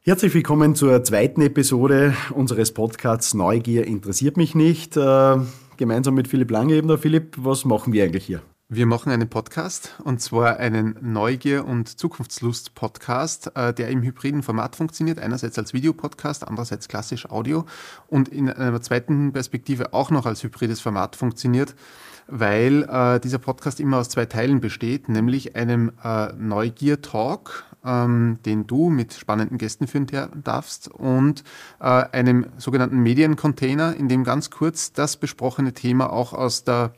Herzlich willkommen zur zweiten Episode unseres Podcasts Neugier interessiert mich nicht. Äh, gemeinsam mit Philipp Langeebner. Philipp, was machen wir eigentlich hier? Wir machen einen Podcast und zwar einen Neugier- und Zukunftslust-Podcast, äh, der im hybriden Format funktioniert. Einerseits als Videopodcast, andererseits klassisch Audio und in einer zweiten Perspektive auch noch als hybrides Format funktioniert, weil äh, dieser Podcast immer aus zwei Teilen besteht, nämlich einem äh, Neugier-Talk, ähm, den du mit spannenden Gästen führen darfst und einem sogenannten Mediencontainer, in dem ganz kurz das besprochene Thema auch aus der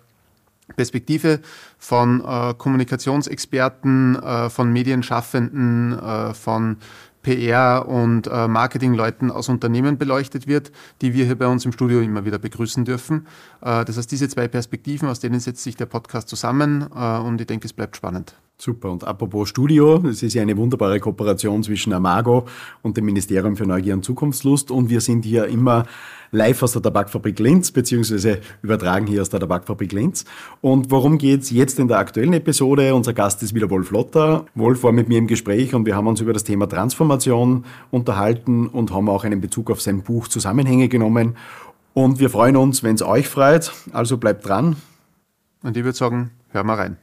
Perspektive von äh, Kommunikationsexperten, äh, von Medienschaffenden, äh, von PR- und äh, Marketingleuten aus Unternehmen beleuchtet wird, die wir hier bei uns im Studio immer wieder begrüßen dürfen. Äh, das heißt, diese zwei Perspektiven, aus denen setzt sich der Podcast zusammen äh, und ich denke, es bleibt spannend. Super. Und apropos Studio, es ist ja eine wunderbare Kooperation zwischen Amago und dem Ministerium für Neugier und Zukunftslust. Und wir sind hier immer live aus der Tabakfabrik Linz, beziehungsweise übertragen hier aus der Tabakfabrik Linz. Und worum geht's jetzt in der aktuellen Episode? Unser Gast ist wieder Wolf Lotter. Wolf war mit mir im Gespräch und wir haben uns über das Thema Transformation unterhalten und haben auch einen Bezug auf sein Buch Zusammenhänge genommen. Und wir freuen uns, wenn es euch freut. Also bleibt dran. Und ich würde sagen, hör mal rein.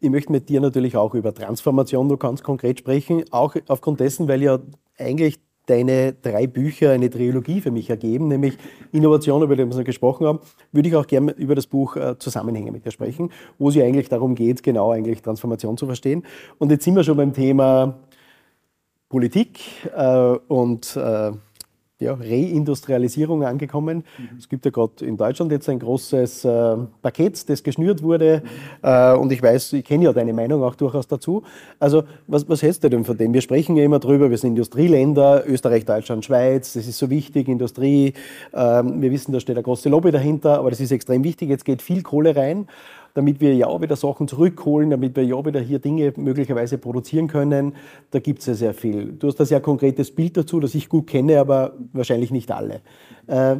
Ich möchte mit dir natürlich auch über Transformation nur ganz konkret sprechen, auch aufgrund dessen, weil ja eigentlich deine drei Bücher eine Trilogie für mich ergeben, nämlich Innovation, über die wir gesprochen haben, würde ich auch gerne über das Buch äh, Zusammenhänge mit dir sprechen, wo es ja eigentlich darum geht, genau eigentlich Transformation zu verstehen. Und jetzt sind wir schon beim Thema Politik äh, und äh, ja, Reindustrialisierung angekommen. Mhm. Es gibt ja gerade in Deutschland jetzt ein großes äh, Paket, das geschnürt wurde. Mhm. Äh, und ich weiß, ich kenne ja deine Meinung auch durchaus dazu. Also, was, was hältst du denn von dem? Wir sprechen ja immer drüber, wir sind Industrieländer, Österreich, Deutschland, Schweiz, das ist so wichtig, Industrie. Äh, wir wissen, da steht eine große Lobby dahinter, aber das ist extrem wichtig. Jetzt geht viel Kohle rein damit wir ja wieder Sachen zurückholen, damit wir ja wieder hier Dinge möglicherweise produzieren können. Da gibt es ja sehr viel. Du hast ein sehr konkretes Bild dazu, das ich gut kenne, aber wahrscheinlich nicht alle. Äh,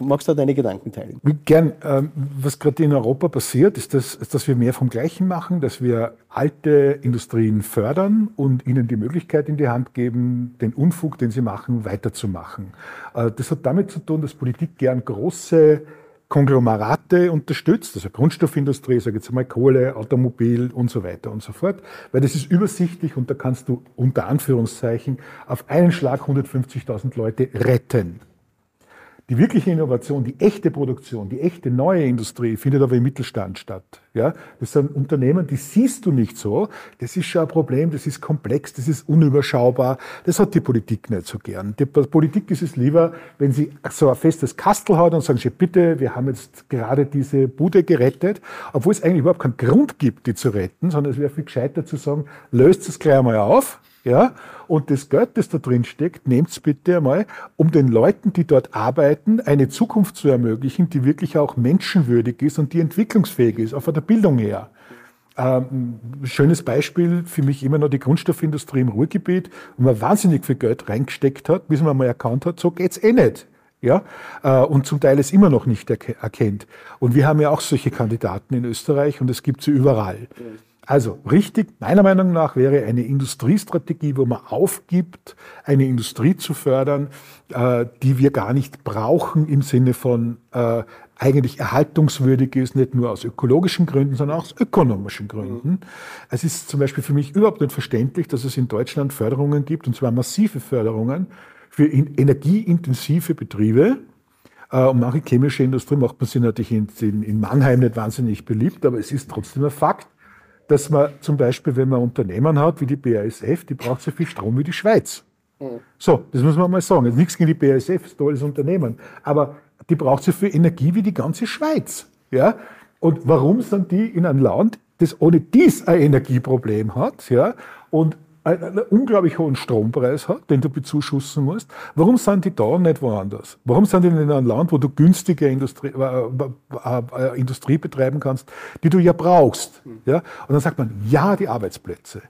Magst du deine Gedanken teilen? Gern. Ähm, was gerade in Europa passiert, ist, dass, dass wir mehr vom Gleichen machen, dass wir alte Industrien fördern und ihnen die Möglichkeit in die Hand geben, den Unfug, den sie machen, weiterzumachen. Äh, das hat damit zu tun, dass Politik gern große Konglomerate unterstützt, also Grundstoffindustrie, sage jetzt mal Kohle, Automobil und so weiter und so fort, weil das ist übersichtlich und da kannst du unter Anführungszeichen auf einen Schlag 150.000 Leute retten. Die wirkliche Innovation, die echte Produktion, die echte neue Industrie findet aber im Mittelstand statt. Ja, das sind Unternehmen, die siehst du nicht so. Das ist schon ein Problem, das ist komplex, das ist unüberschaubar. Das hat die Politik nicht so gern. Die Politik ist es lieber, wenn sie so ein festes Kastel hat und sagen sie, bitte, wir haben jetzt gerade diese Bude gerettet, obwohl es eigentlich überhaupt keinen Grund gibt, die zu retten, sondern es wäre viel gescheiter zu sagen, löst es gleich einmal auf, ja? Und das Geld, das da drin steckt, nehmt es bitte einmal, um den Leuten, die dort arbeiten, eine Zukunft zu ermöglichen, die wirklich auch menschenwürdig ist und die entwicklungsfähig ist, auch von der Bildung her. Ähm, schönes Beispiel für mich immer noch die Grundstoffindustrie im Ruhrgebiet, wo man wahnsinnig viel Geld reingesteckt hat, bis man mal erkannt hat, so geht's eh nicht. Ja, äh, und zum Teil es immer noch nicht erkennt. Und wir haben ja auch solche Kandidaten in Österreich und es gibt sie überall. Also richtig, meiner Meinung nach, wäre eine Industriestrategie, wo man aufgibt, eine Industrie zu fördern, äh, die wir gar nicht brauchen im Sinne von äh, eigentlich erhaltungswürdig ist, nicht nur aus ökologischen Gründen, sondern auch aus ökonomischen Gründen. Mhm. Es ist zum Beispiel für mich überhaupt nicht verständlich, dass es in Deutschland Förderungen gibt, und zwar massive Förderungen für energieintensive Betriebe, äh, und manche chemische Industrie macht man sich natürlich in, in, Mannheim nicht wahnsinnig beliebt, aber es ist trotzdem ein Fakt dass man zum Beispiel, wenn man Unternehmen hat wie die BASF, die braucht so viel Strom wie die Schweiz. Mhm. So, das muss man mal sagen. Also nichts gegen die BASF, ist ein tolles Unternehmen. Aber die braucht so viel Energie wie die ganze Schweiz. Ja? Und warum sind die in einem Land, das ohne dies ein Energieproblem hat, ja, und einen unglaublich hohen Strompreis hat, den du bezuschussen musst, warum sind die da nicht woanders? Warum sind die in einem Land, wo du günstige Industrie, äh, äh, äh, Industrie betreiben kannst, die du ja brauchst? Ja? Und dann sagt man, ja, die Arbeitsplätze.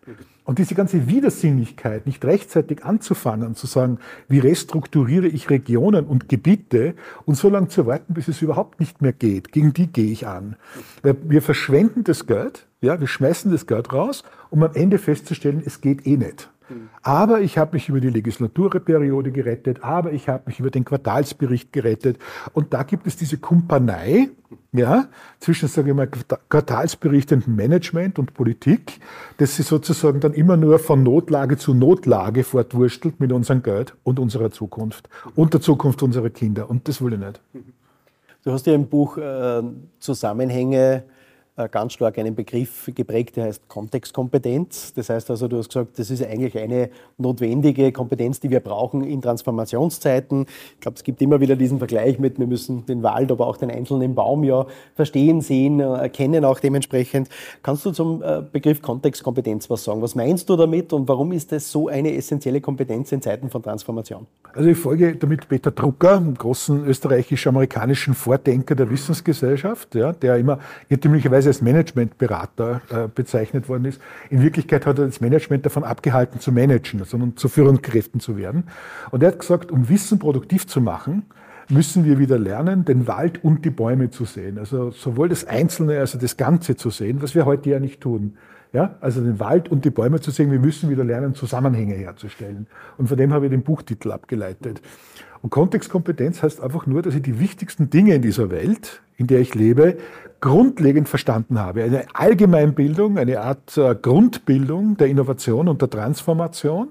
Und diese ganze Widersinnigkeit, nicht rechtzeitig anzufangen, zu sagen, wie restrukturiere ich Regionen und Gebiete und so lange zu warten, bis es überhaupt nicht mehr geht, gegen die gehe ich an. Wir verschwenden das Geld, ja, wir schmeißen das Geld raus, um am Ende festzustellen, es geht eh nicht. Aber ich habe mich über die Legislaturperiode gerettet, aber ich habe mich über den Quartalsbericht gerettet. Und da gibt es diese Kumpanei ja, zwischen, sage ich mal, Quartalsbericht und Management und Politik, dass sie sozusagen dann immer nur von Notlage zu Notlage fortwurstelt mit unserem Geld und unserer Zukunft und der Zukunft unserer Kinder. Und das will ich nicht. Du hast ja im Buch äh, Zusammenhänge ganz stark einen Begriff geprägt, der heißt Kontextkompetenz. Das heißt also, du hast gesagt, das ist eigentlich eine notwendige Kompetenz, die wir brauchen in Transformationszeiten. Ich glaube, es gibt immer wieder diesen Vergleich mit, wir müssen den Wald, aber auch den einzelnen Baum ja verstehen, sehen, äh, erkennen auch dementsprechend. Kannst du zum äh, Begriff Kontextkompetenz was sagen? Was meinst du damit und warum ist das so eine essentielle Kompetenz in Zeiten von Transformation? Also ich folge damit Peter Drucker, großen österreichisch-amerikanischen Vordenker der Wissensgesellschaft, ja, der immer irrtümlicherweise teilweise als Managementberater äh, bezeichnet worden ist. In Wirklichkeit hat er das Management davon abgehalten zu managen, sondern zu Führungskräften zu werden. Und er hat gesagt, um Wissen produktiv zu machen, müssen wir wieder lernen, den Wald und die Bäume zu sehen. Also sowohl das Einzelne als auch das Ganze zu sehen, was wir heute ja nicht tun. Ja, also den Wald und die Bäume zu sehen, wir müssen wieder lernen, Zusammenhänge herzustellen. Und von dem habe ich den Buchtitel abgeleitet. Und Kontextkompetenz heißt einfach nur, dass ich die wichtigsten Dinge in dieser Welt, in der ich lebe, grundlegend verstanden habe. Eine Allgemeinbildung, eine Art äh, Grundbildung der Innovation und der Transformation,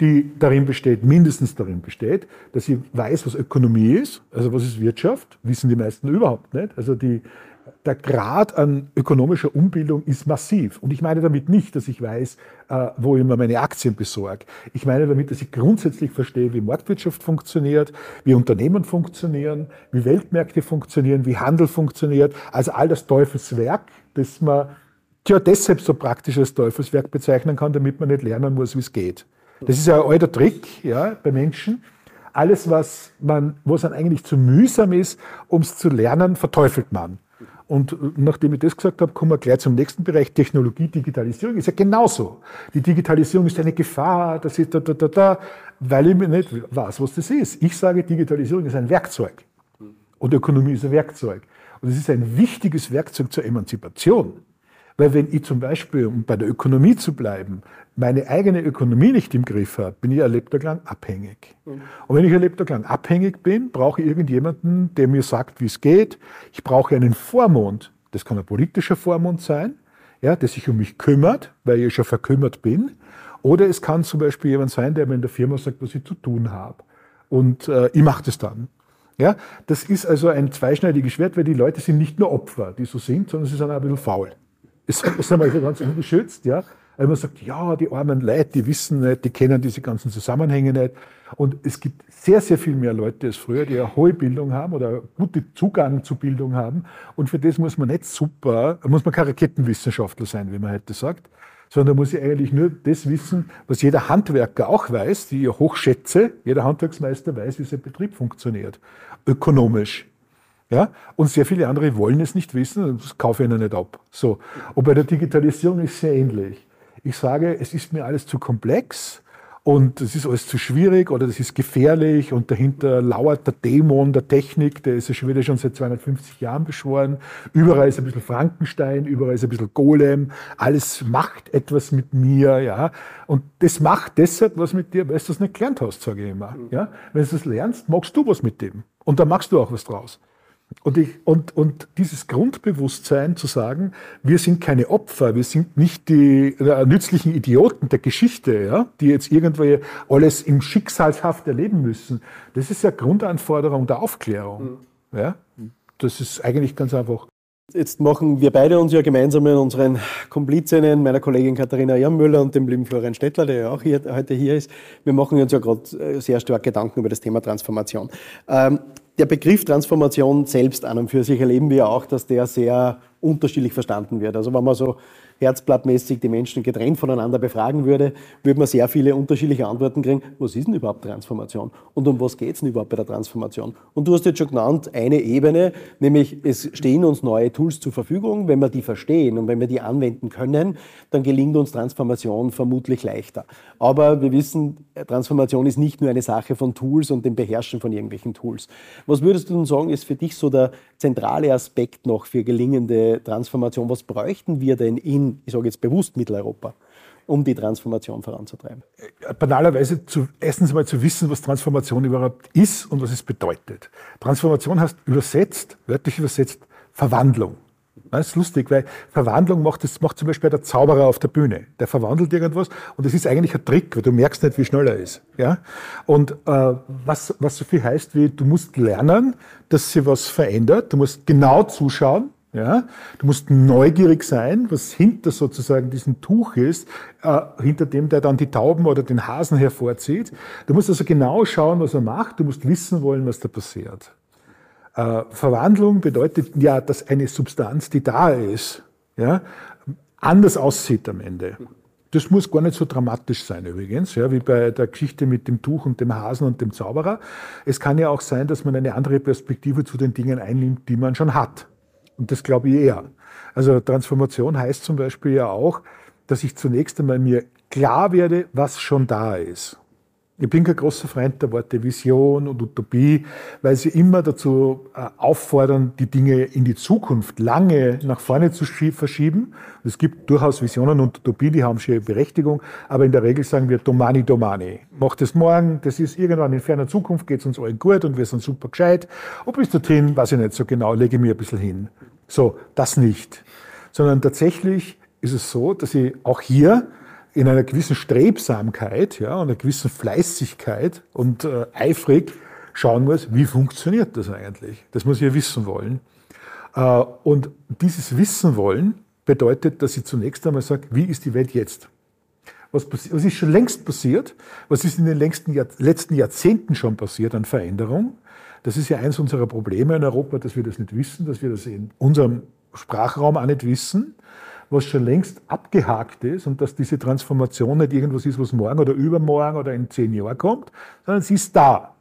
die darin besteht, mindestens darin besteht, dass ich weiß, was Ökonomie ist, also was ist Wirtschaft, wissen die meisten überhaupt nicht. Also die der Grad an ökonomischer Umbildung ist massiv. Und ich meine damit nicht, dass ich weiß, äh, wo ich mir meine Aktien besorge. Ich meine damit, dass ich grundsätzlich verstehe, wie Marktwirtschaft funktioniert, wie Unternehmen funktionieren, wie Weltmärkte funktionieren, wie Handel funktioniert. Also all das Teufelswerk, das man ja deshalb so praktisch als Teufelswerk bezeichnen kann, damit man nicht lernen muss, wie es geht. Das ist ja ein alter Trick ja, bei Menschen. Alles, was man, was dann eigentlich zu mühsam ist, um es zu lernen, verteufelt man. Und nachdem ich das gesagt habe, kommen wir gleich zum nächsten Bereich, Technologie, Digitalisierung. Ist ja genauso. Die Digitalisierung ist eine Gefahr, das ist da, da, da, da, weil ich mir nicht weiß, was das ist. Ich sage, Digitalisierung ist ein Werkzeug. Und Ökonomie ist ein Werkzeug. Und es ist ein wichtiges Werkzeug zur Emanzipation. Weil wenn ich zum Beispiel, um bei der Ökonomie zu bleiben, meine eigene Ökonomie nicht im Griff habe, bin ich ein Lebtag lang abhängig. Mhm. Und wenn ich ein Lebtag lang abhängig bin, brauche ich irgendjemanden, der mir sagt, wie es geht. Ich brauche einen Vormund. Das kann ein politischer Vormund sein, ja, der sich um mich kümmert, weil ich schon verkümmert bin. Oder es kann zum Beispiel jemand sein, der mir in der Firma sagt, was ich zu tun habe. Und äh, ich mache das dann. Ja, das ist also ein zweischneidiges Schwert, weil die Leute sind nicht nur Opfer, die so sind, sondern sie sind auch ein bisschen faul. Das ist einmal ganz ungeschützt, ja. Weil man sagt, ja, die armen Leute, die wissen nicht, die kennen diese ganzen Zusammenhänge nicht. Und es gibt sehr, sehr viel mehr Leute als früher, die eine hohe Bildung haben oder guten Zugang zu Bildung haben. Und für das muss man nicht super, muss man kein Raketenwissenschaftler sein, wie man heute sagt, sondern muss ich eigentlich nur das wissen, was jeder Handwerker auch weiß, die ich hochschätze. Jeder Handwerksmeister weiß, wie sein Betrieb funktioniert. Ökonomisch. Ja? Und sehr viele andere wollen es nicht wissen, das kaufe ich ihnen nicht ab. So. Und bei der Digitalisierung ist es sehr ähnlich. Ich sage, es ist mir alles zu komplex und es ist alles zu schwierig oder es ist gefährlich und dahinter lauert der Dämon der Technik, der ist ja schon wieder schon seit 250 Jahren beschworen. Überall ist ein bisschen Frankenstein, überall ist ein bisschen Golem, alles macht etwas mit mir, ja. Und das macht deshalb was mit dir, weil du es nicht gelernt hast, sage ich immer. Ja? Wenn du es lernst, magst du was mit dem. Und dann machst du auch was draus. Und, ich, und, und dieses Grundbewusstsein zu sagen, wir sind keine Opfer, wir sind nicht die äh, nützlichen Idioten der Geschichte, ja, die jetzt irgendwo alles im Schicksalshaft erleben müssen, das ist ja Grundanforderung der Aufklärung. Mhm. Ja? Das ist eigentlich ganz einfach. Jetzt machen wir beide uns ja gemeinsam mit unseren Komplizinnen, meiner Kollegin Katharina Irmüller und dem lieben Florian Stettler, der ja auch hier, heute hier ist. Wir machen uns ja gerade äh, sehr stark Gedanken über das Thema Transformation. Ähm, der Begriff Transformation selbst an und für sich erleben wir auch, dass der sehr unterschiedlich verstanden wird. Also wenn man so herzblattmäßig die Menschen getrennt voneinander befragen würde, würde man sehr viele unterschiedliche Antworten kriegen. Was ist denn überhaupt Transformation? Und um was geht es denn überhaupt bei der Transformation? Und du hast jetzt schon genannt, eine Ebene, nämlich es stehen uns neue Tools zur Verfügung. Wenn wir die verstehen und wenn wir die anwenden können, dann gelingt uns Transformation vermutlich leichter. Aber wir wissen, Transformation ist nicht nur eine Sache von Tools und dem Beherrschen von irgendwelchen Tools. Was würdest du denn sagen, ist für dich so der zentrale Aspekt noch für gelingende Transformation? Was bräuchten wir denn in, ich sage jetzt bewusst Mitteleuropa? um die Transformation voranzutreiben? Banalerweise zu, erstens mal zu wissen, was Transformation überhaupt ist und was es bedeutet. Transformation heißt übersetzt, wörtlich übersetzt, Verwandlung. Das ist lustig, weil Verwandlung macht, das macht zum Beispiel der Zauberer auf der Bühne. Der verwandelt irgendwas und das ist eigentlich ein Trick, weil du merkst nicht, wie schnell er ist. Ja? Und äh, was, was so viel heißt wie, du musst lernen, dass sich was verändert, du musst genau zuschauen, ja? Du musst neugierig sein, was hinter sozusagen diesem Tuch ist, äh, hinter dem der dann die Tauben oder den Hasen hervorzieht. Du musst also genau schauen, was er macht, du musst wissen wollen, was da passiert. Äh, Verwandlung bedeutet ja, dass eine Substanz, die da ist, ja, anders aussieht am Ende. Das muss gar nicht so dramatisch sein übrigens, ja, wie bei der Geschichte mit dem Tuch und dem Hasen und dem Zauberer. Es kann ja auch sein, dass man eine andere Perspektive zu den Dingen einnimmt, die man schon hat. Und das glaube ich eher. Also Transformation heißt zum Beispiel ja auch, dass ich zunächst einmal mir klar werde, was schon da ist. Ich bin kein großer Freund der Worte Vision und Utopie, weil sie immer dazu äh, auffordern, die Dinge in die Zukunft lange nach vorne zu verschieben. Es gibt durchaus Visionen und Utopie, die haben schon ihre Berechtigung, aber in der Regel sagen wir Domani, Domani. Mach das morgen, das ist irgendwann in ferner Zukunft, geht es uns allen gut und wir sind super gescheit. Und bis dorthin, weiß ich nicht so genau, lege ich mir ein bisschen hin. So, das nicht. Sondern tatsächlich ist es so, dass ich auch hier in einer gewissen Strebsamkeit ja, und einer gewissen Fleißigkeit und äh, eifrig schauen muss, wie funktioniert das eigentlich? Das muss ich ja wissen wollen. Äh, und dieses Wissen wollen bedeutet, dass ich zunächst einmal sage, wie ist die Welt jetzt? Was, was ist schon längst passiert? Was ist in den letzten, Jahr, letzten Jahrzehnten schon passiert an Veränderung? Das ist ja eins unserer Probleme in Europa, dass wir das nicht wissen, dass wir das in unserem Sprachraum auch nicht wissen was schon längst abgehakt ist und dass diese Transformation nicht irgendwas ist, was morgen oder übermorgen oder in zehn Jahren kommt, sondern sie ist da.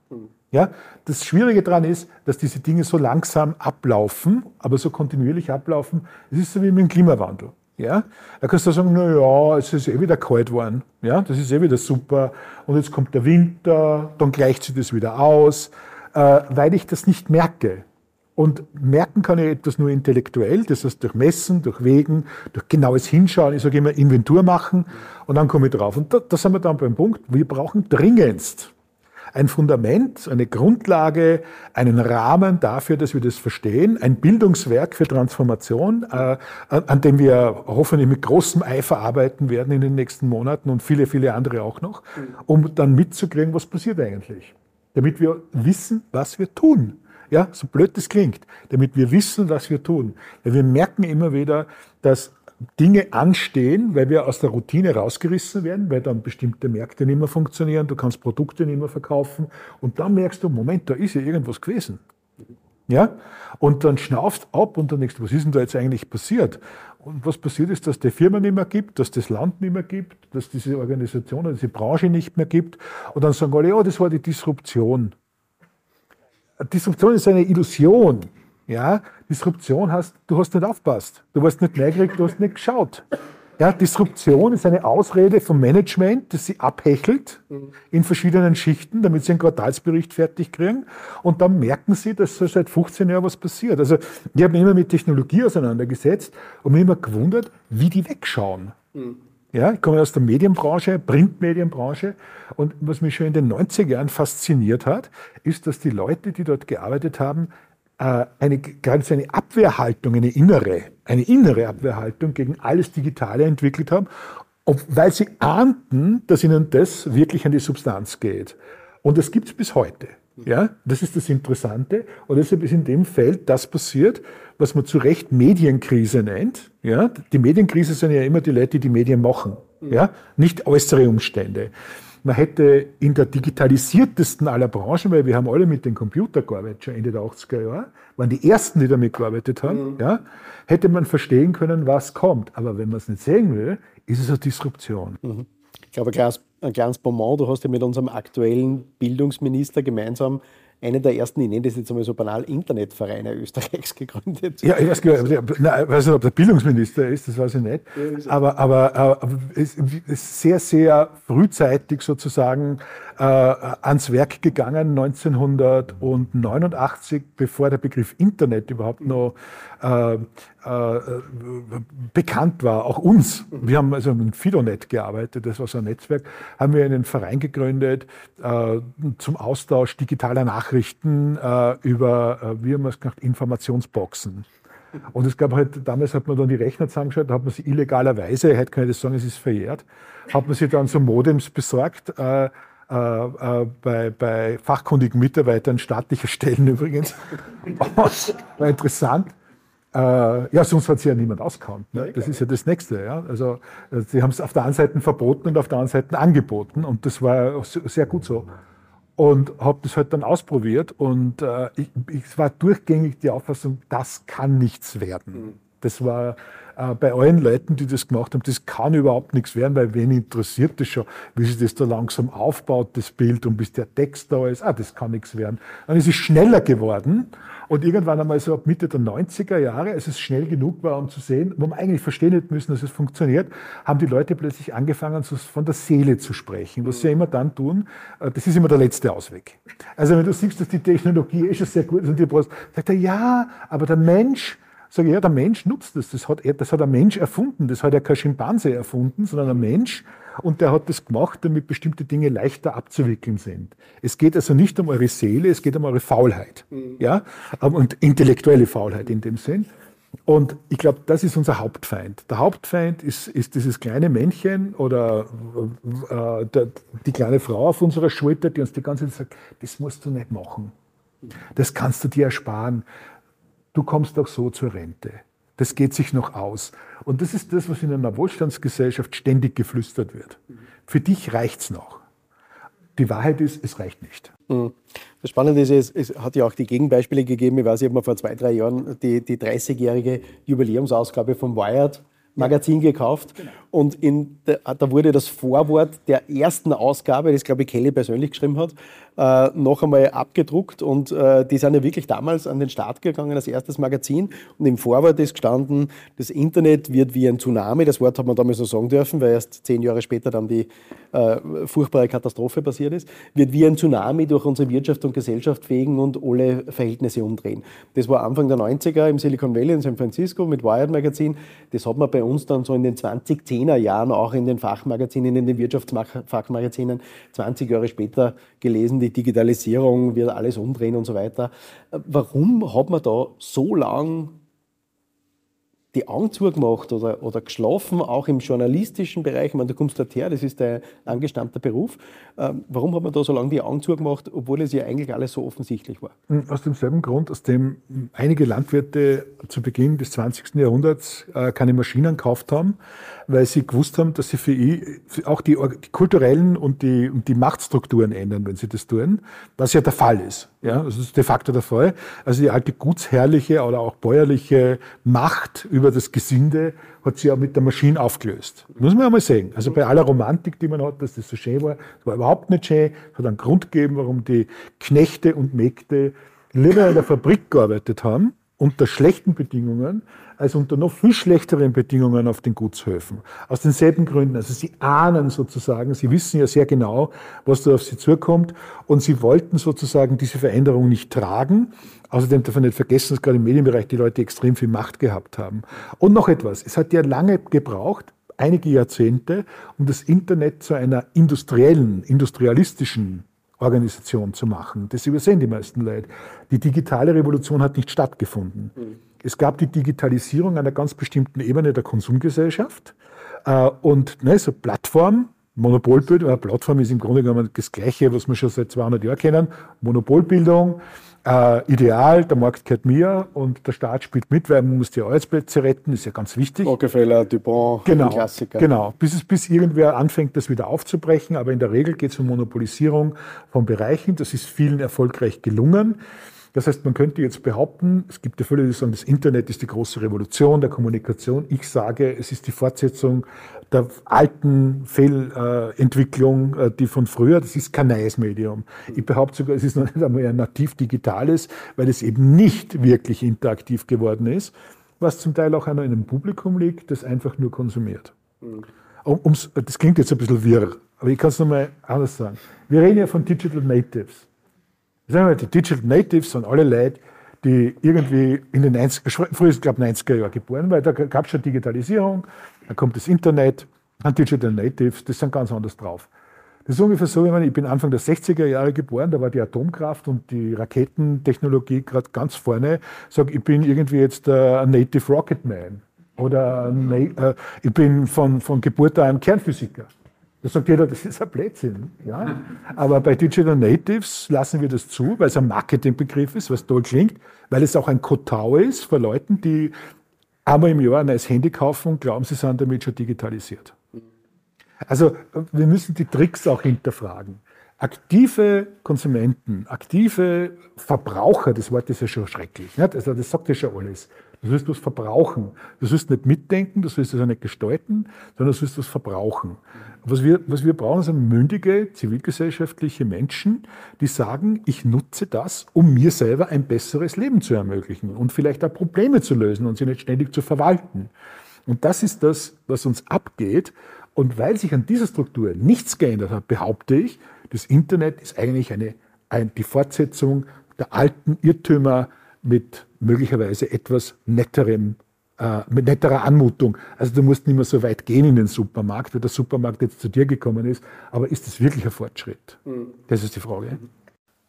Ja, das Schwierige daran ist, dass diese Dinge so langsam ablaufen, aber so kontinuierlich ablaufen. Es ist so wie mit dem Klimawandel. Ja, da kannst du sagen, na ja, es ist eh wieder kalt geworden. Ja, das ist eh wieder super. Und jetzt kommt der Winter, dann gleicht sich das wieder aus, äh, weil ich das nicht merke. Und merken kann ich etwas nur intellektuell, das heißt durch Messen, durch Wegen, durch genaues Hinschauen. Ich sage immer Inventur machen und dann komme ich drauf. Und da, da sind wir dann beim Punkt, wir brauchen dringendst ein Fundament, eine Grundlage, einen Rahmen dafür, dass wir das verstehen, ein Bildungswerk für Transformation, äh, an dem wir hoffentlich mit großem Eifer arbeiten werden in den nächsten Monaten und viele, viele andere auch noch, um dann mitzukriegen, was passiert eigentlich. Damit wir wissen, was wir tun. Ja, so blöd das klingt, damit wir wissen, was wir tun. Weil wir merken immer wieder, dass Dinge anstehen, weil wir aus der Routine rausgerissen werden, weil dann bestimmte Märkte nicht mehr funktionieren, du kannst Produkte nicht mehr verkaufen und dann merkst du, Moment, da ist ja irgendwas gewesen. Ja? Und dann schnaufst ab und dann denkst du, was ist denn da jetzt eigentlich passiert? Und was passiert ist, dass die Firma nicht mehr gibt, dass das Land nicht mehr gibt, dass diese Organisation, diese Branche nicht mehr gibt. Und dann sagen alle, ja, das war die Disruption. Disruption ist eine Illusion. Ja? Disruption heißt, du hast nicht aufpasst. Du warst nicht neugierig, du hast nicht geschaut. Ja, Disruption ist eine Ausrede vom Management, das sie abhechelt in verschiedenen Schichten, damit sie einen Quartalsbericht fertig kriegen. Und dann merken sie, dass so seit 15 Jahren was passiert. Also ich habe mich immer mit Technologie auseinandergesetzt und mich immer gewundert, wie die wegschauen. Mhm. Ja, ich komme aus der Medienbranche, Printmedienbranche. Und was mich schon in den 90er Jahren fasziniert hat, ist, dass die Leute, die dort gearbeitet haben, äh, eine, so eine Abwehrhaltung, eine innere, eine innere Abwehrhaltung gegen alles Digitale entwickelt haben, weil sie ahnten, dass ihnen das wirklich an die Substanz geht. Und das gibt es bis heute. Ja, das ist das Interessante. Und deshalb ist in dem Feld das passiert, was man zu Recht Medienkrise nennt. Ja, die Medienkrise sind ja immer die Leute, die die Medien machen. Ja, nicht äußere Umstände. Man hätte in der digitalisiertesten aller Branchen, weil wir haben alle mit dem Computer gearbeitet, schon Ende der 80er Jahre, waren die ersten, die damit gearbeitet haben, mhm. ja, hätte man verstehen können, was kommt. Aber wenn man es nicht sehen will, ist es eine Disruption. Mhm. Ich glaube, ein kleines Bonbon, du hast ja mit unserem aktuellen Bildungsminister gemeinsam einen der ersten, ich nenne das jetzt einmal so banal, Internetvereine Österreichs gegründet. Ja, ich weiß, gar nicht, weiß nicht, ob der Bildungsminister ist, das weiß ich nicht. Aber, aber, aber es ist sehr, sehr frühzeitig sozusagen äh, ans Werk gegangen, 1989, bevor der Begriff Internet überhaupt noch äh, bekannt war, auch uns. Wir haben also mit Fidonet gearbeitet, das war so ein Netzwerk, haben wir einen Verein gegründet äh, zum Austausch digitaler Nachrichten äh, über, äh, wie haben wir es genannt, Informationsboxen. Und es gab halt, damals hat man dann die Rechner zusammengeschaut, da hat man sie illegalerweise, heute kann ich das sagen, es ist verjährt, hat man sie dann so Modems besorgt, äh, äh, äh, bei, bei fachkundigen Mitarbeitern staatlicher Stellen übrigens. war interessant. Äh, ja, sonst hat sich ja niemand ausgekannt. Ne? Das ist ja das Nächste. Ja? Also, äh, sie haben es auf der einen Seite verboten und auf der anderen Seite angeboten. Und das war sehr gut so. Und habe das halt dann ausprobiert. Und äh, ich, ich war durchgängig die Auffassung, das kann nichts werden. Mhm. Das war äh, bei allen Leuten, die das gemacht haben, das kann überhaupt nichts werden, weil wen interessiert das schon, wie sich das da langsam aufbaut, das Bild, und bis der Text da ist, ah, das kann nichts werden. Dann ist es schneller geworden und irgendwann einmal so ab Mitte der 90er Jahre, als es schnell genug war, um zu sehen, wo man eigentlich verstehen hätte müssen, dass es funktioniert, haben die Leute plötzlich angefangen, so von der Seele zu sprechen, was sie ja immer dann tun, äh, das ist immer der letzte Ausweg. Also wenn du siehst, dass die Technologie eh schon sehr gut ist und die brauchst, sagt er, ja, aber der Mensch, Sage ich, ja, der Mensch nutzt das. Das hat, das hat ein Mensch erfunden. Das hat ja kein Schimpanse erfunden, sondern ein Mensch. Und der hat das gemacht, damit bestimmte Dinge leichter abzuwickeln sind. Es geht also nicht um eure Seele, es geht um eure Faulheit. Mhm. Ja? Und intellektuelle Faulheit in dem Sinn. Und ich glaube, das ist unser Hauptfeind. Der Hauptfeind ist, ist dieses kleine Männchen oder äh, der, die kleine Frau auf unserer Schulter, die uns die ganze Zeit sagt, das musst du nicht machen. Das kannst du dir ersparen du kommst auch so zur Rente. Das geht sich noch aus. Und das ist das, was in einer Wohlstandsgesellschaft ständig geflüstert wird. Für dich reicht es noch. Die Wahrheit ist, es reicht nicht. Mhm. Das Spannende ist, es, es hat ja auch die Gegenbeispiele gegeben. Ich weiß, ich habe mir vor zwei, drei Jahren die, die 30-jährige Jubiläumsausgabe vom Wired Magazin gekauft. Genau. Und der, da wurde das Vorwort der ersten Ausgabe, das glaube ich Kelly persönlich geschrieben hat, äh, noch einmal abgedruckt. Und äh, die sind ja wirklich damals an den Start gegangen als erstes Magazin. Und im Vorwort ist gestanden, das Internet wird wie ein Tsunami. Das Wort hat man damals so sagen dürfen, weil erst zehn Jahre später dann die äh, furchtbare Katastrophe passiert ist. Wird wie ein Tsunami durch unsere Wirtschaft und Gesellschaft fegen und alle Verhältnisse umdrehen. Das war Anfang der 90er im Silicon Valley in San Francisco mit Wired Magazin. Das hat man bei uns dann so in den 2010er Jahren auch in den Fachmagazinen, in den Wirtschaftsfachmagazinen 20 Jahre später gelesen. Die Digitalisierung wird alles umdrehen und so weiter. Warum hat man da so lang die Augen zugemacht oder, oder geschlafen, auch im journalistischen Bereich. Ich meine, du kommst dort her, das ist dein angestammter Beruf. Ähm, warum hat man da so lange die Augen zugemacht, obwohl es ja eigentlich alles so offensichtlich war? Hm, aus demselben Grund, aus dem einige Landwirte zu Beginn des 20. Jahrhunderts äh, keine Maschinen gekauft haben, weil sie gewusst haben, dass sie für ihn auch die, die kulturellen und die, und die Machtstrukturen ändern, wenn sie das tun, was ja der Fall ist. Ja, das ist de facto der Fall. Also die alte gutsherrliche oder auch bäuerliche Macht über das Gesinde hat sich ja mit der Maschine aufgelöst. Muss man ja mal sehen. Also bei aller Romantik, die man hat, dass das so schön war, war überhaupt nicht schön. Es hat einen Grund gegeben, warum die Knechte und Mägde lieber in der Fabrik gearbeitet haben, unter schlechten Bedingungen, als unter noch viel schlechteren Bedingungen auf den Gutshöfen. Aus denselben Gründen. Also sie ahnen sozusagen, sie wissen ja sehr genau, was da auf sie zukommt und sie wollten sozusagen diese Veränderung nicht tragen. Außerdem darf man nicht vergessen, dass gerade im Medienbereich die Leute extrem viel Macht gehabt haben. Und noch etwas. Es hat ja lange gebraucht, einige Jahrzehnte, um das Internet zu einer industriellen, industrialistischen Organisation zu machen. Das übersehen die meisten Leute. Die digitale Revolution hat nicht stattgefunden. Mhm. Es gab die Digitalisierung einer ganz bestimmten Ebene der Konsumgesellschaft äh, und ne, so Plattform, Monopolbildung, eine Plattform ist im Grunde genommen das Gleiche, was wir schon seit 200 Jahren kennen, Monopolbildung, äh, ideal, der Markt gehört mir und der Staat spielt mit, weil man muss die Arbeitsplätze retten, ist ja ganz wichtig. Rockefeller, Dupont, genau, Klassiker. Genau, bis, es, bis irgendwer anfängt, das wieder aufzubrechen, aber in der Regel geht es um Monopolisierung von Bereichen, das ist vielen erfolgreich gelungen. Das heißt, man könnte jetzt behaupten, es gibt ja viele, die sagen, das Internet ist die große Revolution der Kommunikation. Ich sage, es ist die Fortsetzung der alten Fehlentwicklung, äh, die von früher, das ist kein neues Medium. Ich behaupte sogar, es ist noch nicht einmal ein nativ digitales, weil es eben nicht wirklich interaktiv geworden ist, was zum Teil auch an einem Publikum liegt, das einfach nur konsumiert. Um's, das klingt jetzt ein bisschen wirr, aber ich kann es nochmal anders sagen. Wir reden ja von Digital Natives. Sagen wir, die Digital Natives sind alle Leute, die irgendwie in den 90er, früher ist, glaube 90er Jahren geboren, weil da gab es schon Digitalisierung, dann kommt das Internet, und Digital Natives, das sind ganz anders drauf. Das ist ungefähr so, wie man, ich bin Anfang der 60er Jahre geboren, da war die Atomkraft und die Raketentechnologie gerade ganz vorne. Sag, ich bin irgendwie jetzt ein Native Rocket Man oder äh, ich bin von, von Geburt an ein Kernphysiker. Da sagt jeder, das ist ein Blödsinn. Ja? Aber bei Digital Natives lassen wir das zu, weil es ein Marketingbegriff ist, was toll klingt, weil es auch ein Kotau ist für Leute, die einmal im Jahr ein neues Handy kaufen und glauben, sie sind damit schon digitalisiert. Also wir müssen die Tricks auch hinterfragen. Aktive Konsumenten, aktive Verbraucher, das Wort ist ja schon schrecklich. Also das sagt ja schon alles. Du sollst was verbrauchen. Du sollst nicht mitdenken, du sollst es auch nicht gestalten, sondern du sollst was verbrauchen. Was wir, was wir brauchen, sind mündige, zivilgesellschaftliche Menschen, die sagen, ich nutze das, um mir selber ein besseres Leben zu ermöglichen und vielleicht auch Probleme zu lösen und sie nicht ständig zu verwalten. Und das ist das, was uns abgeht. Und weil sich an dieser Struktur nichts geändert hat, behaupte ich, das Internet ist eigentlich eine, ein, die Fortsetzung der alten Irrtümer mit möglicherweise etwas netterem, äh, mit netterer Anmutung. Also du musst nicht mehr so weit gehen in den Supermarkt, weil der Supermarkt jetzt zu dir gekommen ist. Aber ist das wirklich ein Fortschritt? Mhm. Das ist die Frage.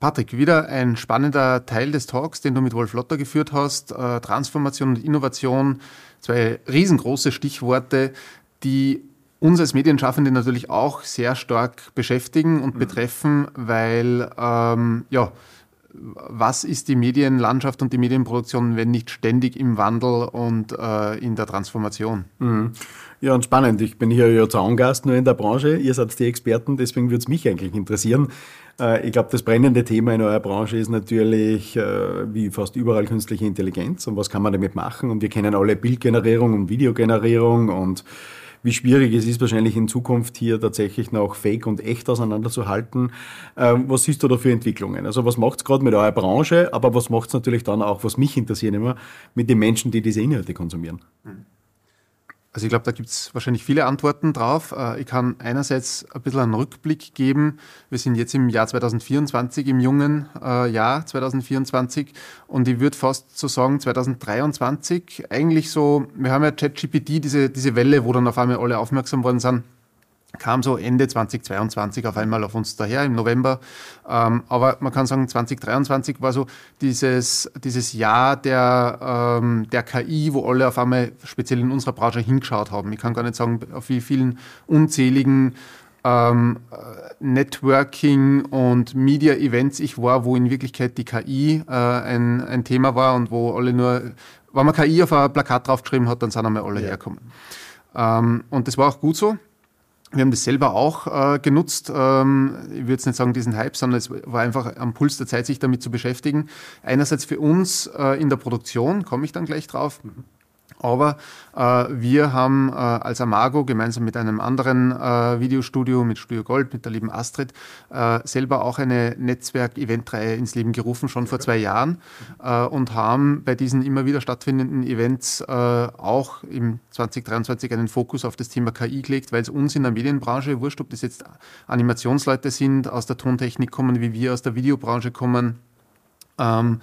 Patrick, wieder ein spannender Teil des Talks, den du mit Wolf Lotter geführt hast. Äh, Transformation und Innovation, zwei riesengroße Stichworte, die uns als Medienschaffende natürlich auch sehr stark beschäftigen und mhm. betreffen, weil ähm, ja, was ist die Medienlandschaft und die Medienproduktion, wenn nicht ständig im Wandel und äh, in der Transformation? Mhm. Ja, und spannend. Ich bin hier ja Zaungast nur in der Branche. Ihr seid die Experten, deswegen würde es mich eigentlich interessieren. Äh, ich glaube, das brennende Thema in eurer Branche ist natürlich äh, wie fast überall künstliche Intelligenz und was kann man damit machen. Und wir kennen alle Bildgenerierung und Videogenerierung und wie schwierig es ist, wahrscheinlich in Zukunft hier tatsächlich noch Fake und echt auseinanderzuhalten. Ähm, was siehst du da für Entwicklungen? Also was macht es gerade mit eurer Branche, aber was macht es natürlich dann auch, was mich interessiert immer, mit den Menschen, die diese Inhalte konsumieren? Mhm. Also ich glaube, da gibt es wahrscheinlich viele Antworten drauf. Äh, ich kann einerseits ein bisschen einen Rückblick geben. Wir sind jetzt im Jahr 2024, im jungen äh, Jahr 2024 und ich würde fast so sagen 2023 eigentlich so, wir haben ja ChatGPT, diese, diese Welle, wo dann auf einmal alle aufmerksam worden sind kam so Ende 2022 auf einmal auf uns daher im November. Ähm, aber man kann sagen, 2023 war so dieses, dieses Jahr der, ähm, der KI, wo alle auf einmal speziell in unserer Branche hingeschaut haben. Ich kann gar nicht sagen, auf wie vielen unzähligen ähm, Networking und Media-Events ich war, wo in Wirklichkeit die KI äh, ein, ein Thema war und wo alle nur, wenn man KI auf ein Plakat draufgeschrieben hat, dann sind einmal alle ja. hergekommen. Ähm, und das war auch gut so. Wir haben das selber auch äh, genutzt. Ähm, ich würde jetzt nicht sagen diesen Hype, sondern es war einfach am Puls der Zeit, sich damit zu beschäftigen. Einerseits für uns äh, in der Produktion, komme ich dann gleich drauf. Mhm. Aber äh, wir haben äh, als Amago gemeinsam mit einem anderen äh, Videostudio, mit Studio Gold, mit der lieben Astrid, äh, selber auch eine Netzwerk-Event-Reihe ins Leben gerufen, schon vor zwei Jahren. Äh, und haben bei diesen immer wieder stattfindenden Events äh, auch im 2023 einen Fokus auf das Thema KI gelegt, weil es uns in der Medienbranche, wurscht, ob das jetzt Animationsleute sind, aus der Tontechnik kommen, wie wir aus der Videobranche kommen, ähm,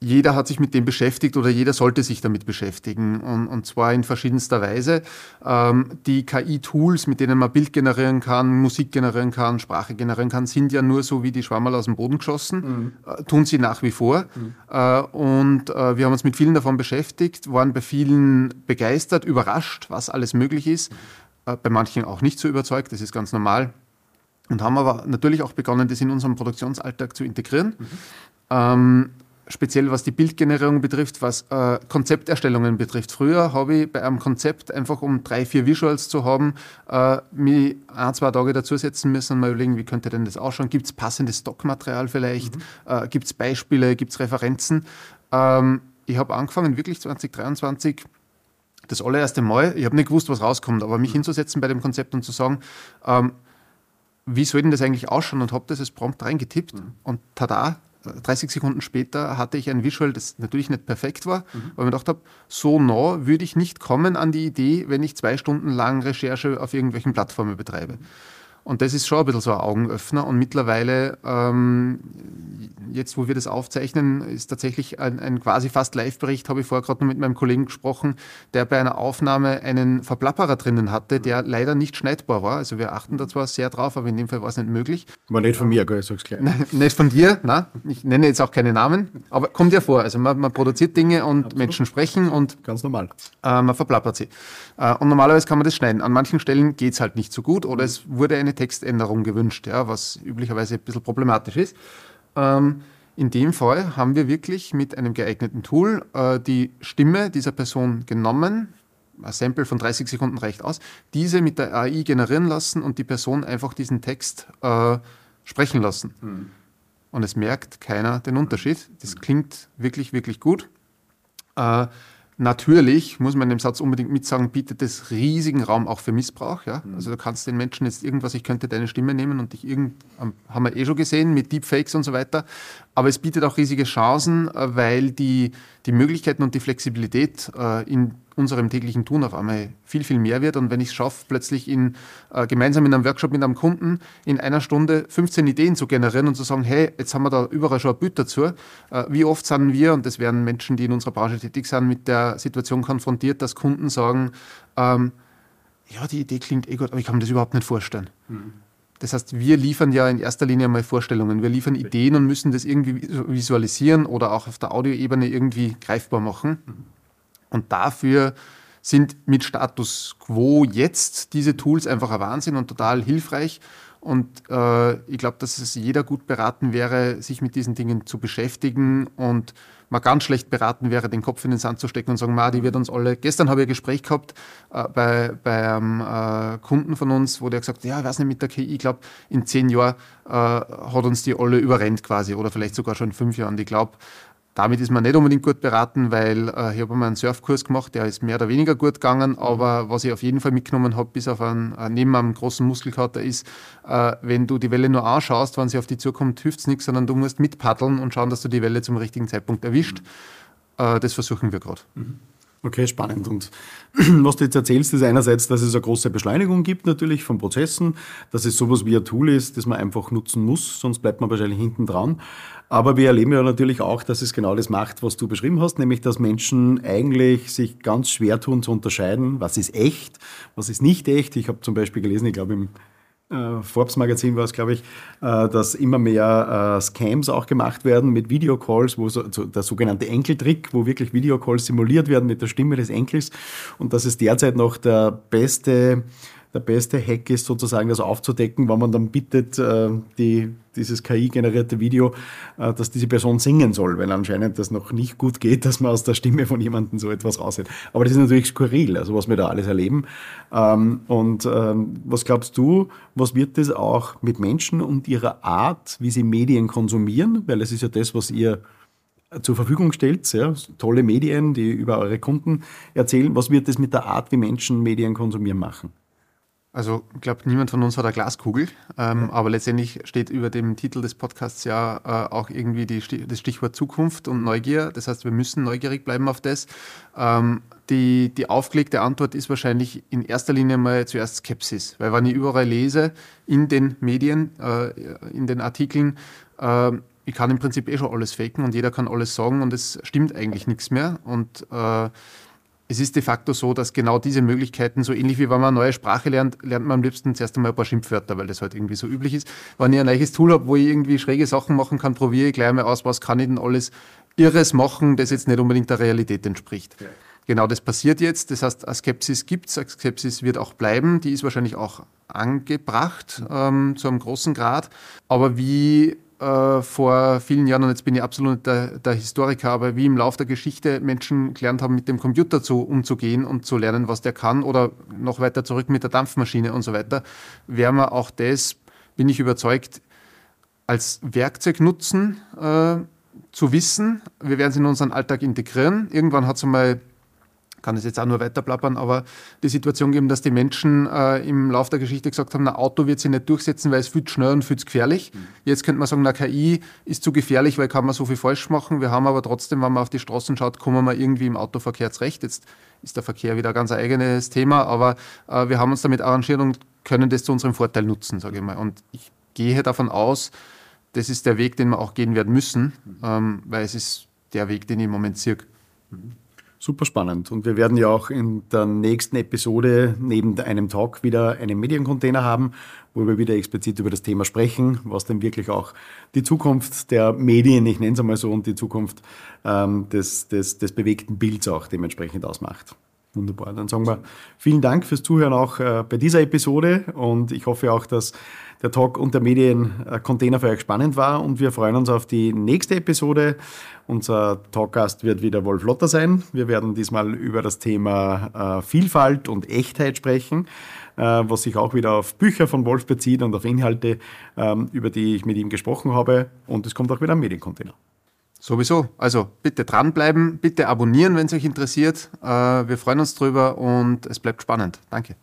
jeder hat sich mit dem beschäftigt oder jeder sollte sich damit beschäftigen und, und zwar in verschiedenster Weise. Ähm, die KI-Tools, mit denen man Bild generieren kann, Musik generieren kann, Sprache generieren kann, sind ja nur so wie die Schwammerl aus dem Boden geschossen, mhm. äh, tun sie nach wie vor. Mhm. Äh, und äh, wir haben uns mit vielen davon beschäftigt, waren bei vielen begeistert, überrascht, was alles möglich ist, mhm. bei manchen auch nicht so überzeugt, das ist ganz normal. und haben aber natürlich auch begonnen, das in unserem Produktionsalltag zu integrieren. Mhm. Ähm, speziell was die Bildgenerierung betrifft, was äh, Konzepterstellungen betrifft. Früher habe ich bei einem Konzept einfach, um drei, vier Visuals zu haben, äh, mich ein, zwei Tage dazusetzen müssen und mal überlegen, wie könnte denn das ausschauen? Gibt es passendes Stockmaterial vielleicht? Mhm. Äh, Gibt es Beispiele? Gibt es Referenzen? Ähm, ich habe angefangen, wirklich 2023 das allererste Mal, ich habe nicht gewusst, was rauskommt, aber mich mhm. hinzusetzen bei dem Konzept und zu sagen, ähm, wie soll denn das eigentlich ausschauen und habe das als Prompt reingetippt mhm. und tada, 30 Sekunden später hatte ich ein Visual, das natürlich nicht perfekt war, mhm. weil ich mir gedacht habe, so nah würde ich nicht kommen an die Idee, wenn ich zwei Stunden lang Recherche auf irgendwelchen Plattformen betreibe. Mhm. Und das ist schon ein bisschen so ein Augenöffner. Und mittlerweile, ähm, jetzt wo wir das aufzeichnen, ist tatsächlich ein, ein quasi fast Live-Bericht, habe ich vorher gerade noch mit meinem Kollegen gesprochen, der bei einer Aufnahme einen Verplapperer drinnen hatte, der leider nicht schneidbar war. Also wir achten da zwar sehr drauf, aber in dem Fall war es nicht möglich. War nicht von mir, gell, ich sag's gleich. Nein, nicht von dir, nein. Ich nenne jetzt auch keine Namen, aber kommt ja vor. Also man, man produziert Dinge und Absolut. Menschen sprechen und ganz normal. Äh, man verplappert sie. Äh, und normalerweise kann man das schneiden. An manchen Stellen geht es halt nicht so gut oder es wurde eine Textänderung gewünscht, ja, was üblicherweise ein bisschen problematisch ist. Ähm, in dem Fall haben wir wirklich mit einem geeigneten Tool äh, die Stimme dieser Person genommen, ein Sample von 30 Sekunden reicht aus, diese mit der AI generieren lassen und die Person einfach diesen Text äh, sprechen lassen. Mhm. Und es merkt keiner den Unterschied. Das klingt wirklich, wirklich gut. Äh, Natürlich muss man in dem Satz unbedingt mitsagen, bietet es riesigen Raum auch für Missbrauch. Ja? Mhm. Also du kannst den Menschen jetzt irgendwas, ich könnte deine Stimme nehmen und dich irgend, haben wir eh schon gesehen mit Deepfakes und so weiter. Aber es bietet auch riesige Chancen, äh, weil die, die Möglichkeiten und die Flexibilität äh, in unserem täglichen Tun auf einmal viel, viel mehr wird. Und wenn ich es schaffe, plötzlich in, äh, gemeinsam in einem Workshop mit einem Kunden in einer Stunde 15 Ideen zu generieren und zu sagen, hey, jetzt haben wir da überall schon ein Bild dazu. Äh, wie oft sind wir, und das werden Menschen, die in unserer Branche tätig sind, mit der Situation konfrontiert, dass Kunden sagen, ähm, ja, die Idee klingt eh gut, aber ich kann mir das überhaupt nicht vorstellen. Mhm. Das heißt, wir liefern ja in erster Linie mal Vorstellungen. Wir liefern Ideen und müssen das irgendwie visualisieren oder auch auf der Audioebene irgendwie greifbar machen. Und dafür sind mit Status Quo jetzt diese Tools einfach ein Wahnsinn und total hilfreich. Und äh, ich glaube, dass es jeder gut beraten wäre, sich mit diesen Dingen zu beschäftigen und man ganz schlecht beraten wäre, den Kopf in den Sand zu stecken und sagen, Ma, die wird uns alle. Gestern habe ich ein Gespräch gehabt äh, bei, bei einem äh, Kunden von uns, wo der gesagt hat, ja, ich weiß nicht mit der KI, ich glaube, in zehn Jahren äh, hat uns die alle überrennt quasi oder vielleicht sogar schon in fünf Jahren. Ich glaube, damit ist man nicht unbedingt gut beraten, weil äh, ich habe einmal einen Surfkurs gemacht, der ist mehr oder weniger gut gegangen, mhm. aber was ich auf jeden Fall mitgenommen habe, bis auf einen, äh, neben einem großen Muskelkater, ist, äh, wenn du die Welle nur anschaust, wenn sie auf dich zukommt, hilft es nichts, sondern du musst mitpaddeln und schauen, dass du die Welle zum richtigen Zeitpunkt erwischt. Mhm. Äh, das versuchen wir gerade. Mhm. Okay, spannend. Und was du jetzt erzählst, ist einerseits, dass es eine große Beschleunigung gibt natürlich von Prozessen, dass es sowas wie ein Tool ist, das man einfach nutzen muss, sonst bleibt man wahrscheinlich hinten dran. Aber wir erleben ja natürlich auch, dass es genau das macht, was du beschrieben hast, nämlich dass Menschen eigentlich sich ganz schwer tun zu unterscheiden, was ist echt, was ist nicht echt. Ich habe zum Beispiel gelesen, ich glaube im äh, Forbes-Magazin war es, glaube ich, äh, dass immer mehr äh, Scams auch gemacht werden mit Videocalls, wo so, der sogenannte Enkeltrick, wo wirklich Videocalls simuliert werden mit der Stimme des Enkels. Und dass es derzeit noch der beste der beste Hack ist sozusagen das aufzudecken, wenn man dann bittet, äh, die, dieses KI-generierte Video, äh, dass diese Person singen soll, weil anscheinend das noch nicht gut geht, dass man aus der Stimme von jemandem so etwas raushält. Aber das ist natürlich skurril, also was wir da alles erleben. Ähm, und ähm, was glaubst du, was wird das auch mit Menschen und ihrer Art, wie sie Medien konsumieren? Weil es ist ja das, was ihr zur Verfügung stellt, ja, tolle Medien, die über eure Kunden erzählen. Was wird das mit der Art, wie Menschen Medien konsumieren, machen? Also ich glaube, niemand von uns hat eine Glaskugel, ähm, aber letztendlich steht über dem Titel des Podcasts ja äh, auch irgendwie die, das Stichwort Zukunft und Neugier. Das heißt, wir müssen neugierig bleiben auf das. Ähm, die, die aufgelegte Antwort ist wahrscheinlich in erster Linie mal zuerst Skepsis, weil wenn ich überall lese in den Medien, äh, in den Artikeln, äh, ich kann im Prinzip eh schon alles faken und jeder kann alles sagen und es stimmt eigentlich nichts mehr und äh, es ist de facto so, dass genau diese Möglichkeiten, so ähnlich wie wenn man eine neue Sprache lernt, lernt man am liebsten zuerst einmal ein paar Schimpfwörter, weil das halt irgendwie so üblich ist. Wenn ich ein neues Tool habe, wo ich irgendwie schräge Sachen machen kann, probiere ich gleich mal aus, was kann ich denn alles Irres machen, das jetzt nicht unbedingt der Realität entspricht. Ja. Genau das passiert jetzt. Das heißt, eine Skepsis gibt es, eine Skepsis wird auch bleiben. Die ist wahrscheinlich auch angebracht, ähm, zu einem großen Grad. Aber wie äh, vor vielen Jahren, und jetzt bin ich absolut der, der, Historiker, aber wie im Laufe der Geschichte Menschen gelernt haben, mit dem Computer zu, umzugehen und zu lernen, was der kann, oder noch weiter zurück mit der Dampfmaschine und so weiter, werden wir auch das, bin ich überzeugt, als Werkzeug nutzen, äh, zu wissen. Wir werden es in unseren Alltag integrieren. Irgendwann hat es einmal kann es jetzt auch nur weiter plappern, aber die Situation geben, dass die Menschen äh, im Laufe der Geschichte gesagt haben, ein Auto wird sich nicht durchsetzen, weil es viel schnell und viel zu gefährlich. Mhm. Jetzt könnte man sagen, na KI ist zu gefährlich, weil kann man so viel falsch machen. Wir haben aber trotzdem, wenn man auf die Straßen schaut, kommen wir irgendwie im Autoverkehr zurecht. Jetzt ist der Verkehr wieder ein ganz eigenes Thema, aber äh, wir haben uns damit arrangiert und können das zu unserem Vorteil nutzen, sage ich mal. Und ich gehe davon aus, das ist der Weg, den wir auch gehen werden müssen, mhm. ähm, weil es ist der Weg, den ich im Moment sehe. Mhm. Super spannend. Und wir werden ja auch in der nächsten Episode neben einem Talk wieder einen Mediencontainer haben, wo wir wieder explizit über das Thema sprechen, was denn wirklich auch die Zukunft der Medien, ich nenne es einmal so, und die Zukunft ähm, des, des, des bewegten Bilds auch dementsprechend ausmacht. Wunderbar. Dann sagen wir vielen Dank fürs Zuhören auch äh, bei dieser Episode und ich hoffe auch, dass der Talk und der Mediencontainer für euch spannend war und wir freuen uns auf die nächste Episode. Unser Talkgast wird wieder Wolf Lotter sein. Wir werden diesmal über das Thema äh, Vielfalt und Echtheit sprechen, äh, was sich auch wieder auf Bücher von Wolf bezieht und auf Inhalte, ähm, über die ich mit ihm gesprochen habe. Und es kommt auch wieder ein Mediencontainer. Sowieso. Also bitte dranbleiben, bitte abonnieren, wenn es euch interessiert. Äh, wir freuen uns drüber und es bleibt spannend. Danke.